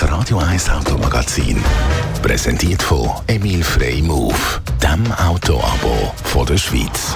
Das Radio 1 Automagazin. Präsentiert von Emil Frey Move. Dem Autoabo von der Schweiz.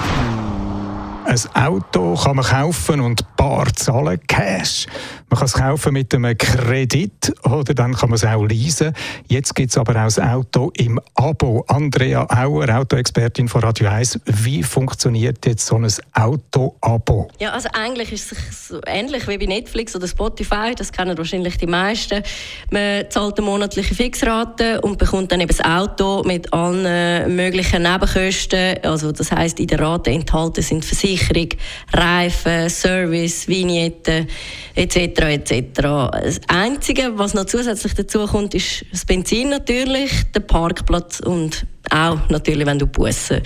Ein Auto kann man kaufen und bar zahlen, Cash. Man kann es kaufen mit einem Kredit oder dann kann man es auch leasen. Jetzt gibt es aber auch das Auto im Abo. Andrea Auer, Autoexpertin von Radio 1. Wie funktioniert jetzt so ein Auto-Abo? Ja, also eigentlich ist es ähnlich wie bei Netflix oder Spotify. Das kennen wahrscheinlich die meisten. Man zahlt eine monatliche Fixrate und bekommt dann eben das Auto mit allen möglichen Nebenkosten. Also das heißt, in der Rate enthalten sind Versicherung, Reifen, Service, Vignetten etc etc. Das Einzige, was noch zusätzlich dazu kommt, ist das Benzin natürlich, der Parkplatz und auch natürlich, wenn du Bussen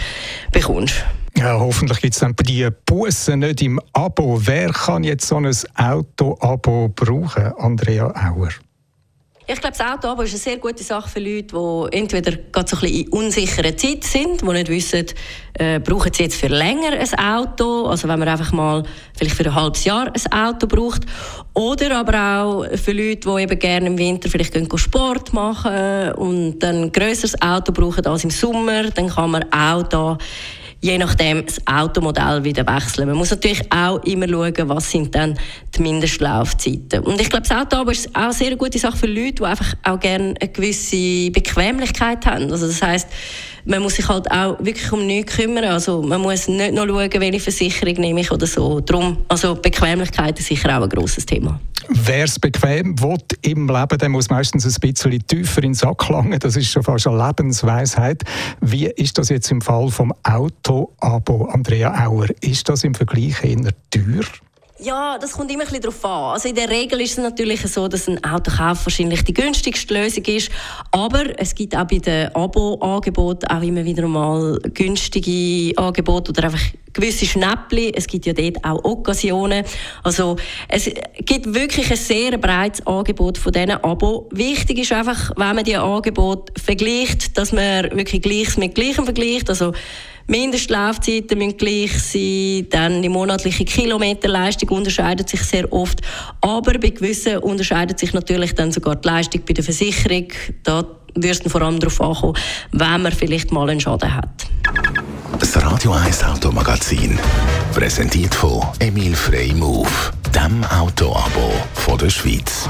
bekommst. Ja, hoffentlich gibt es dann die Bussen nicht im Abo. Wer kann jetzt so ein Auto-Abo brauchen, Andrea Auer? Ich glaube, das Auto ist eine sehr gute Sache für Leute, die entweder gerade so ein bisschen in unsicherer Zeit sind, die nicht wissen, äh, brauchen sie jetzt für länger ein Auto, also wenn man einfach mal vielleicht für ein halbes Jahr ein Auto braucht, oder aber auch für Leute, die eben gerne im Winter vielleicht gehen Sport machen und dann ein grösseres Auto brauchen als im Sommer, dann kann man auch da je nachdem das Automodell wieder wechseln. Man muss natürlich auch immer schauen, was sind dann die Mindestlaufzeiten. Und ich glaube, das Auto ist auch eine sehr gute Sache für Leute, die einfach auch gerne eine gewisse Bequemlichkeit haben. Also das heißt, man muss sich halt auch wirklich um nichts kümmern. Also man muss nicht nur schauen, welche Versicherung nehme ich oder so. Darum, also Bequemlichkeit ist sicher auch ein grosses Thema. Wer es bequem will im Leben, der muss meistens ein bisschen tiefer in den Sack langen. Das ist schon fast eine Lebensweisheit. Wie ist das jetzt im Fall vom Auto-Abo, Andrea Auer? Ist das im Vergleich eher teuer? Ja, das kommt immer ein bisschen darauf an. Also in der Regel ist es natürlich so, dass ein Autokauf wahrscheinlich die günstigste Lösung ist. Aber es gibt auch bei den Abo-Angeboten auch immer wieder mal günstige Angebote oder einfach gewisse Schnäppchen. Es gibt ja dort auch Occasionen. Also es gibt wirklich ein sehr breites Angebot von diesen Abo. Wichtig ist einfach, wenn man die Angebote vergleicht, dass man wirklich Gleiches mit Gleichem vergleicht. Also Mindestlaufzeiten müssen gleich sein, dann die monatliche Kilometerleistung unterscheidet sich sehr oft, aber bei gewissen unterscheidet sich natürlich dann sogar die Leistung bei der Versicherung. Da wirst du vor allem darauf ankommen, wenn man vielleicht mal einen Schaden hat. Das Radio 1 Automagazin, präsentiert von Emil Frey Move, dem Autoabo von der Schweiz.